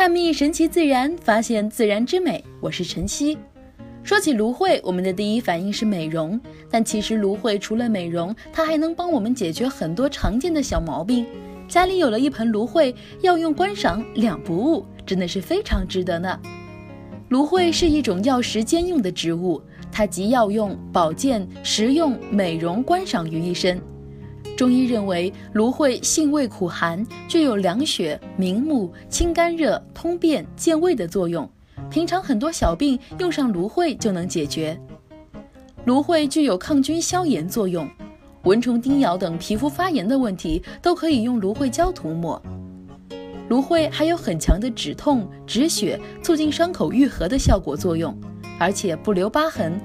探秘神奇自然，发现自然之美。我是晨曦。说起芦荟，我们的第一反应是美容，但其实芦荟除了美容，它还能帮我们解决很多常见的小毛病。家里有了一盆芦荟，要用观赏两不误，真的是非常值得呢。芦荟是一种药食兼用的植物，它集药用、保健、食用、美容、观赏于一身。中医认为，芦荟性味苦寒，具有凉血、明目、清肝热、通便、健胃的作用。平常很多小病用上芦荟就能解决。芦荟具有抗菌消炎作用，蚊虫叮咬等皮肤发炎的问题都可以用芦荟胶涂抹。芦荟还有很强的止痛、止血、促进伤口愈合的效果作用，而且不留疤痕。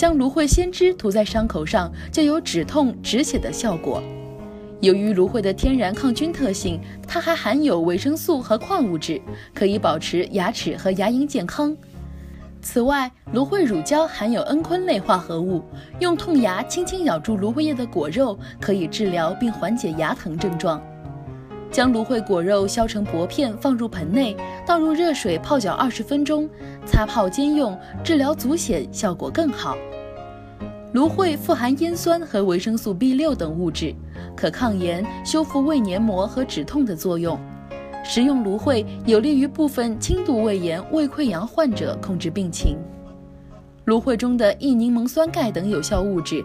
将芦荟鲜汁涂在伤口上，就有止痛止血的效果。由于芦荟的天然抗菌特性，它还含有维生素和矿物质，可以保持牙齿和牙龈健康。此外，芦荟乳胶含有蒽醌类化合物，用痛牙轻轻咬住芦荟叶的果肉，可以治疗并缓解牙疼症状。将芦荟果肉削成薄片，放入盆内，倒入热水泡脚二十分钟，擦泡兼用，治疗足癣效果更好。芦荟富含烟酸和维生素 B 六等物质，可抗炎、修复胃黏膜和止痛的作用。食用芦荟有利于部分轻度胃炎、胃溃疡患者控制病情。芦荟中的异柠檬酸钙等有效物质。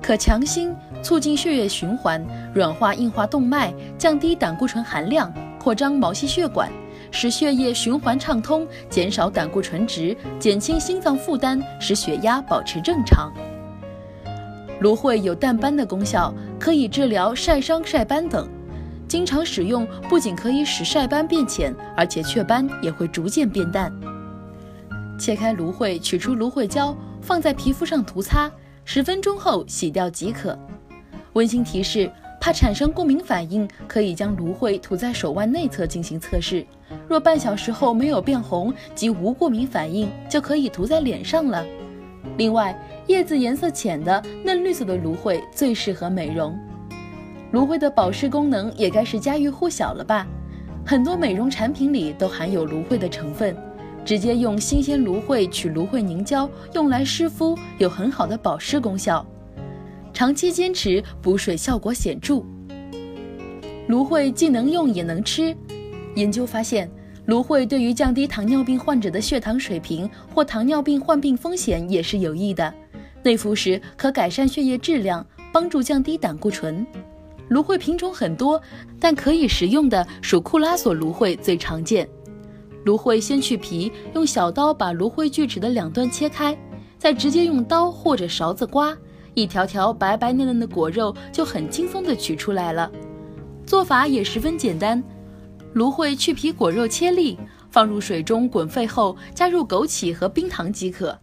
可强心、促进血液循环，软化硬化动脉，降低胆固醇含量，扩张毛细血管，使血液循环畅通，减少胆固醇值，减轻心脏负担，使血压保持正常。芦荟有淡斑的功效，可以治疗晒伤、晒斑等。经常使用不仅可以使晒斑变浅，而且雀斑也会逐渐变淡。切开芦荟，取出芦荟胶，放在皮肤上涂擦。十分钟后洗掉即可。温馨提示：怕产生过敏反应，可以将芦荟涂在手腕内侧进行测试。若半小时后没有变红及无过敏反应，就可以涂在脸上了。另外，叶子颜色浅的嫩绿色的芦荟最适合美容。芦荟的保湿功能也该是家喻户晓了吧？很多美容产品里都含有芦荟的成分。直接用新鲜芦荟取芦荟凝胶用来湿敷，有很好的保湿功效。长期坚持补水效果显著。芦荟既能用也能吃。研究发现，芦荟对于降低糖尿病患者的血糖水平或糖尿病患病风险也是有益的。内服时可改善血液质量，帮助降低胆固醇。芦荟品种很多，但可以食用的属库拉索芦荟最常见。芦荟先去皮，用小刀把芦荟锯齿的两端切开，再直接用刀或者勺子刮，一条条白白嫩嫩的果肉就很轻松地取出来了。做法也十分简单，芦荟去皮果肉切粒，放入水中滚沸后，加入枸杞和冰糖即可。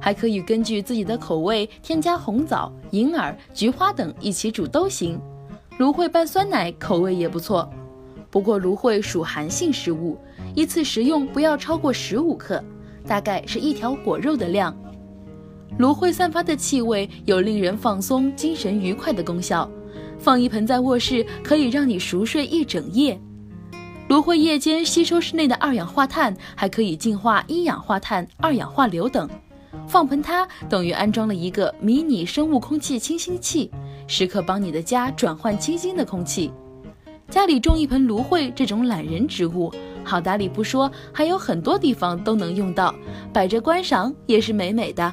还可以根据自己的口味添加红枣、银耳、菊花等一起煮都行。芦荟拌酸奶口味也不错。不过芦荟属寒性食物。一次食用不要超过十五克，大概是一条果肉的量。芦荟散发的气味有令人放松、精神愉快的功效，放一盆在卧室可以让你熟睡一整夜。芦荟夜间吸收室内的二氧化碳，还可以净化一氧化碳、二氧化硫等。放盆它等于安装了一个迷你生物空气清新器，时刻帮你的家转换清新的空气。家里种一盆芦荟这种懒人植物。好打理不说，还有很多地方都能用到，摆着观赏也是美美的。